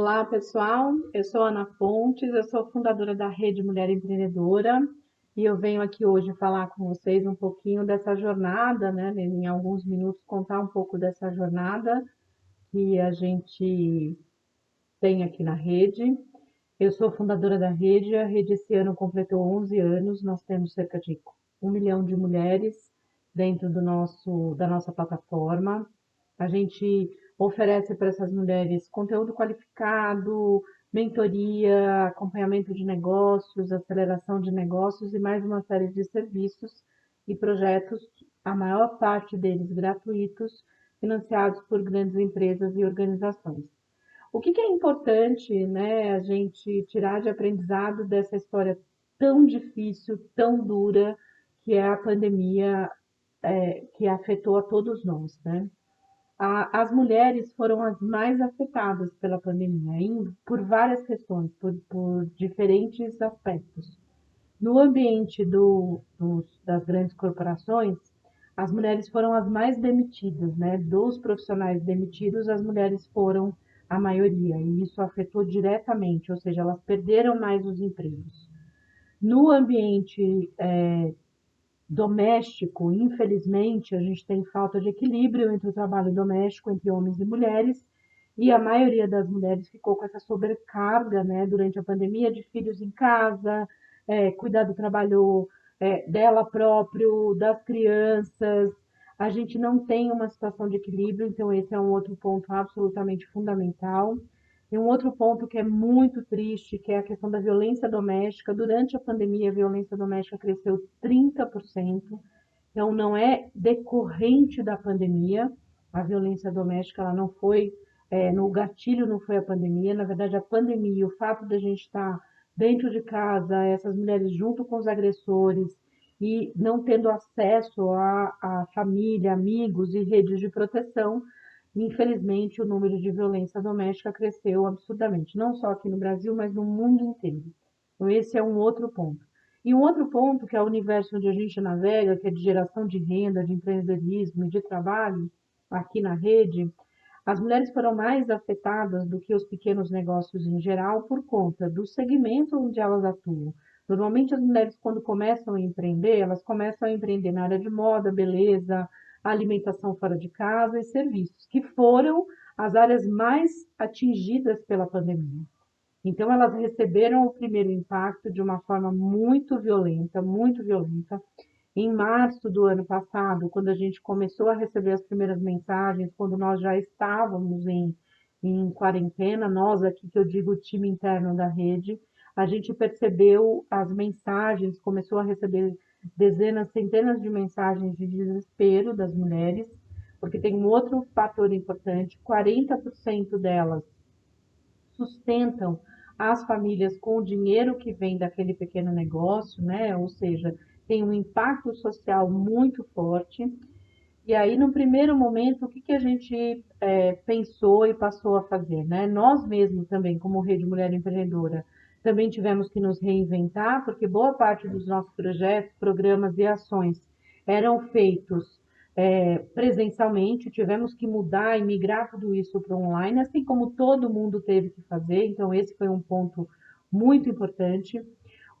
Olá, pessoal. Eu sou Ana Fontes, eu sou fundadora da Rede Mulher Empreendedora e eu venho aqui hoje falar com vocês um pouquinho dessa jornada, né? Em alguns minutos, contar um pouco dessa jornada que a gente tem aqui na rede. Eu sou fundadora da rede, a rede esse ano completou 11 anos, nós temos cerca de um milhão de mulheres dentro do nosso, da nossa plataforma. A gente oferece para essas mulheres conteúdo qualificado, mentoria, acompanhamento de negócios, aceleração de negócios e mais uma série de serviços e projetos, a maior parte deles gratuitos, financiados por grandes empresas e organizações. O que, é importante né, a gente tirar de aprendizado dessa história tão difícil, tão dura, que é a pandemia é, que afetou a todos nós, né? A, as mulheres foram as mais afetadas pela pandemia, em, por várias questões, por, por diferentes aspectos. No ambiente do, dos, das grandes corporações, as mulheres foram as mais demitidas, né? Dos profissionais demitidos, as mulheres foram a maioria, e isso afetou diretamente, ou seja, elas perderam mais os empregos. No ambiente é, doméstico, infelizmente, a gente tem falta de equilíbrio entre o trabalho doméstico, entre homens e mulheres, e a maioria das mulheres ficou com essa sobrecarga, né, durante a pandemia, de filhos em casa, é, cuidar do trabalho é, dela próprio, das crianças. A gente não tem uma situação de equilíbrio, então esse é um outro ponto absolutamente fundamental. E um outro ponto que é muito triste, que é a questão da violência doméstica. Durante a pandemia, a violência doméstica cresceu 30%. Então, não é decorrente da pandemia. A violência doméstica ela não foi, é, no gatilho não foi a pandemia. Na verdade, a pandemia, o fato de a gente estar dentro de casa, essas mulheres junto com os agressores e não tendo acesso à família, amigos e redes de proteção, Infelizmente, o número de violência doméstica cresceu absurdamente, não só aqui no Brasil, mas no mundo inteiro. Então, esse é um outro ponto. E um outro ponto, que é o universo onde a gente navega, que é de geração de renda, de empreendedorismo e de trabalho, aqui na rede, as mulheres foram mais afetadas do que os pequenos negócios em geral por conta do segmento onde elas atuam. Normalmente, as mulheres, quando começam a empreender, elas começam a empreender na área de moda, beleza, alimentação fora de casa e serviços, que foram as áreas mais atingidas pela pandemia. Então, elas receberam o primeiro impacto de uma forma muito violenta, muito violenta. Em março do ano passado, quando a gente começou a receber as primeiras mensagens, quando nós já estávamos em, em quarentena, nós aqui que eu digo o time interno da rede, a gente percebeu as mensagens, começou a receber dezenas, centenas de mensagens de desespero das mulheres, porque tem um outro fator importante: 40% delas sustentam as famílias com o dinheiro que vem daquele pequeno negócio, né? Ou seja, tem um impacto social muito forte. E aí, no primeiro momento, o que, que a gente é, pensou e passou a fazer? Né? Nós mesmos também, como Rede Mulher Empreendedora, também tivemos que nos reinventar, porque boa parte dos nossos projetos, programas e ações eram feitos é, presencialmente, tivemos que mudar e migrar tudo isso para online, assim como todo mundo teve que fazer, então esse foi um ponto muito importante.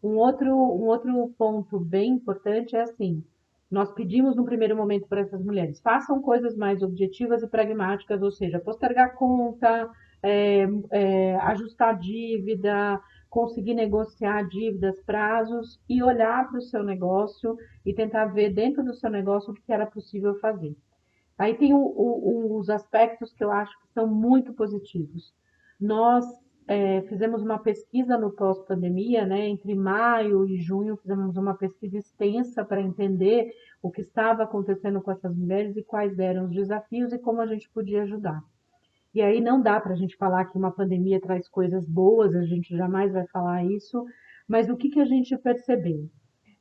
Um outro, um outro ponto bem importante é assim, nós pedimos no primeiro momento para essas mulheres, façam coisas mais objetivas e pragmáticas, ou seja, postergar conta, é, é, ajustar dívida, conseguir negociar dívidas, prazos e olhar para o seu negócio e tentar ver dentro do seu negócio o que era possível fazer. Aí tem o, o, os aspectos que eu acho que são muito positivos. Nós é, fizemos uma pesquisa no pós-pandemia, né? Entre maio e junho fizemos uma pesquisa extensa para entender o que estava acontecendo com essas mulheres e quais eram os desafios e como a gente podia ajudar. E aí não dá para a gente falar que uma pandemia traz coisas boas, a gente jamais vai falar isso, mas o que, que a gente percebeu?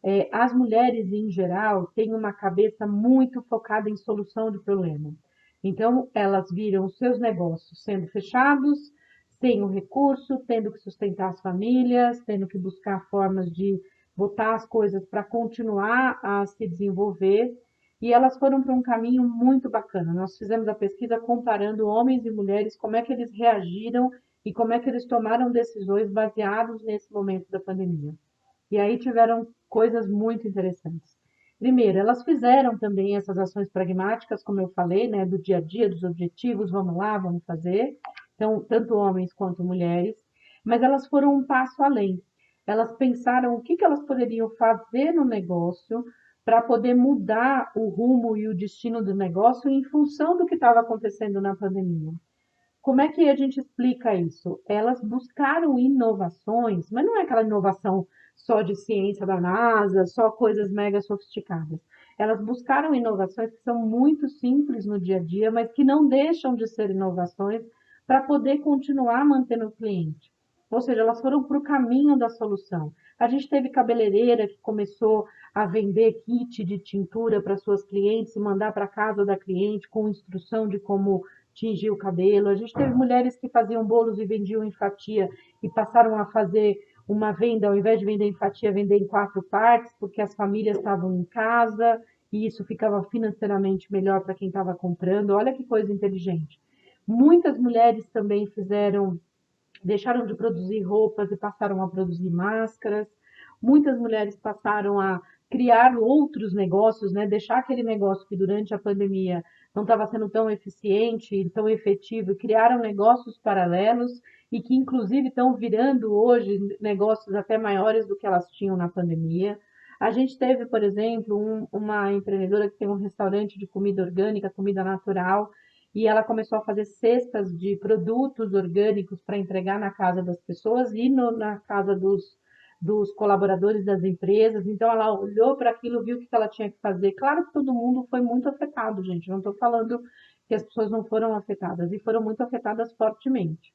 É, as mulheres, em geral, têm uma cabeça muito focada em solução de problema. Então, elas viram os seus negócios sendo fechados, sem o recurso, tendo que sustentar as famílias, tendo que buscar formas de botar as coisas para continuar a se desenvolver e elas foram para um caminho muito bacana. Nós fizemos a pesquisa comparando homens e mulheres, como é que eles reagiram e como é que eles tomaram decisões baseados nesse momento da pandemia. E aí tiveram coisas muito interessantes. Primeiro, elas fizeram também essas ações pragmáticas, como eu falei, né, do dia a dia, dos objetivos, vamos lá, vamos fazer. Então, tanto homens quanto mulheres, mas elas foram um passo além. Elas pensaram o que, que elas poderiam fazer no negócio para poder mudar o rumo e o destino do negócio em função do que estava acontecendo na pandemia. Como é que a gente explica isso? Elas buscaram inovações, mas não é aquela inovação só de ciência da NASA, só coisas mega sofisticadas. Elas buscaram inovações que são muito simples no dia a dia, mas que não deixam de ser inovações para poder continuar mantendo o cliente. Ou seja, elas foram para o caminho da solução. A gente teve cabeleireira que começou a vender kit de tintura para suas clientes e mandar para casa da cliente com instrução de como tingir o cabelo. A gente teve mulheres que faziam bolos e vendiam em fatia e passaram a fazer uma venda, ao invés de vender em fatia, vender em quatro partes, porque as famílias estavam em casa e isso ficava financeiramente melhor para quem estava comprando. Olha que coisa inteligente. Muitas mulheres também fizeram, deixaram de produzir roupas e passaram a produzir máscaras. Muitas mulheres passaram a criar outros negócios, né? Deixar aquele negócio que durante a pandemia não estava sendo tão eficiente, tão efetivo, criaram negócios paralelos e que inclusive estão virando hoje negócios até maiores do que elas tinham na pandemia. A gente teve, por exemplo, um, uma empreendedora que tem um restaurante de comida orgânica, comida natural, e ela começou a fazer cestas de produtos orgânicos para entregar na casa das pessoas e no, na casa dos, dos colaboradores das empresas. Então, ela olhou para aquilo, viu o que ela tinha que fazer. Claro que todo mundo foi muito afetado, gente. Não estou falando que as pessoas não foram afetadas, e foram muito afetadas fortemente.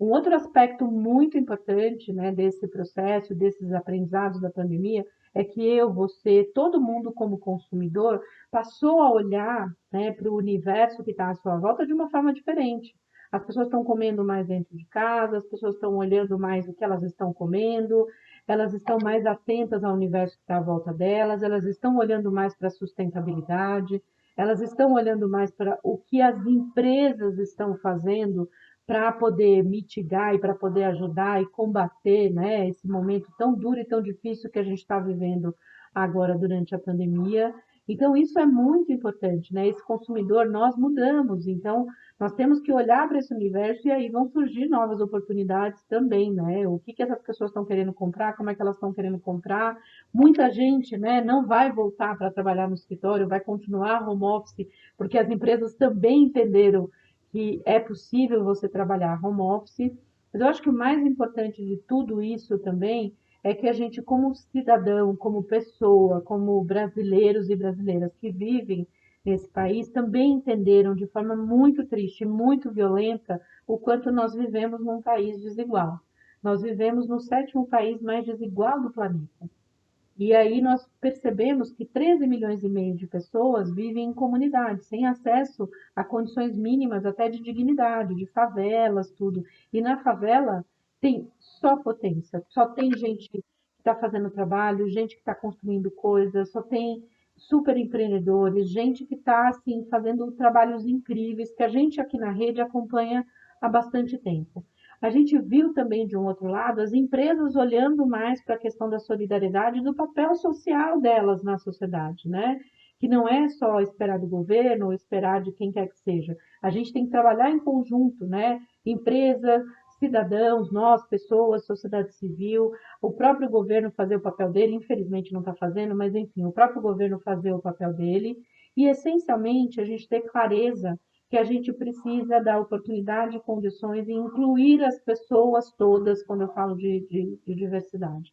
Um outro aspecto muito importante né, desse processo, desses aprendizados da pandemia, é que eu, você, todo mundo como consumidor, passou a olhar né, para o universo que está à sua volta de uma forma diferente. As pessoas estão comendo mais dentro de casa, as pessoas estão olhando mais o que elas estão comendo, elas estão mais atentas ao universo que está à volta delas, elas estão olhando mais para a sustentabilidade, elas estão olhando mais para o que as empresas estão fazendo para poder mitigar e para poder ajudar e combater né, esse momento tão duro e tão difícil que a gente está vivendo agora durante a pandemia. Então, isso é muito importante, né? Esse consumidor, nós mudamos, então nós temos que olhar para esse universo e aí vão surgir novas oportunidades também, né? O que, que essas pessoas estão querendo comprar, como é que elas estão querendo comprar. Muita gente, né, não vai voltar para trabalhar no escritório, vai continuar home office, porque as empresas também entenderam que é possível você trabalhar home office. Mas eu acho que o mais importante de tudo isso também é que a gente, como cidadão, como pessoa, como brasileiros e brasileiras que vivem nesse país, também entenderam de forma muito triste, muito violenta, o quanto nós vivemos num país desigual. Nós vivemos no sétimo país mais desigual do planeta. E aí nós percebemos que 13 milhões e meio de pessoas vivem em comunidades, sem acesso a condições mínimas até de dignidade, de favelas, tudo. E na favela tem só potência, só tem gente que está fazendo trabalho, gente que está construindo coisas, só tem super empreendedores, gente que está assim fazendo trabalhos incríveis que a gente aqui na rede acompanha há bastante tempo. A gente viu também, de um outro lado, as empresas olhando mais para a questão da solidariedade e do papel social delas na sociedade, né? Que não é só esperar do governo ou esperar de quem quer que seja. A gente tem que trabalhar em conjunto, né? Empresa, cidadãos, nós, pessoas, sociedade civil, o próprio governo fazer o papel dele, infelizmente não está fazendo, mas enfim, o próprio governo fazer o papel dele e, essencialmente, a gente ter clareza que a gente precisa dar oportunidade, condições e incluir as pessoas todas quando eu falo de, de, de, diversidade.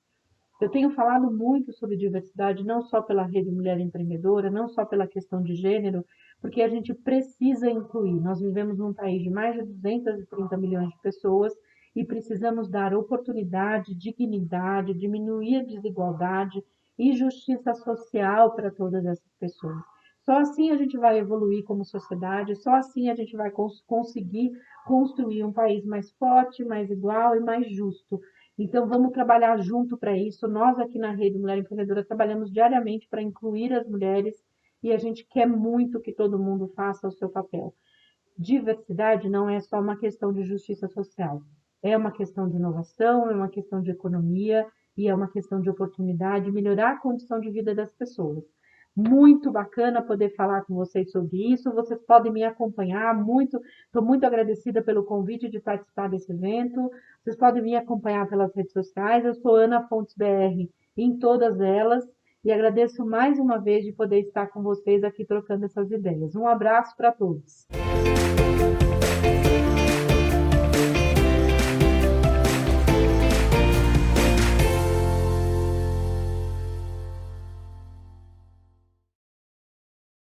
Eu tenho falado muito sobre diversidade, não só pela Rede Mulher Empreendedora, não só pela questão de gênero, porque a gente precisa incluir. Nós vivemos num país de mais de 230 milhões de pessoas e precisamos dar oportunidade, dignidade, diminuir a desigualdade e justiça social para todas essas pessoas. Só assim a gente vai evoluir como sociedade, só assim a gente vai cons conseguir construir um país mais forte, mais igual e mais justo. Então, vamos trabalhar junto para isso. Nós, aqui na Rede Mulher Empreendedora, trabalhamos diariamente para incluir as mulheres e a gente quer muito que todo mundo faça o seu papel. diversidade não é só uma questão de justiça social, é uma questão de inovação, é uma questão de economia e é uma questão de oportunidade, melhorar a condição de vida das pessoas. Muito bacana poder falar com vocês sobre isso. Vocês podem me acompanhar muito. Estou muito agradecida pelo convite de participar desse evento. Vocês podem me acompanhar pelas redes sociais. Eu sou Ana Fontes BR em todas elas e agradeço mais uma vez de poder estar com vocês aqui trocando essas ideias. Um abraço para todos.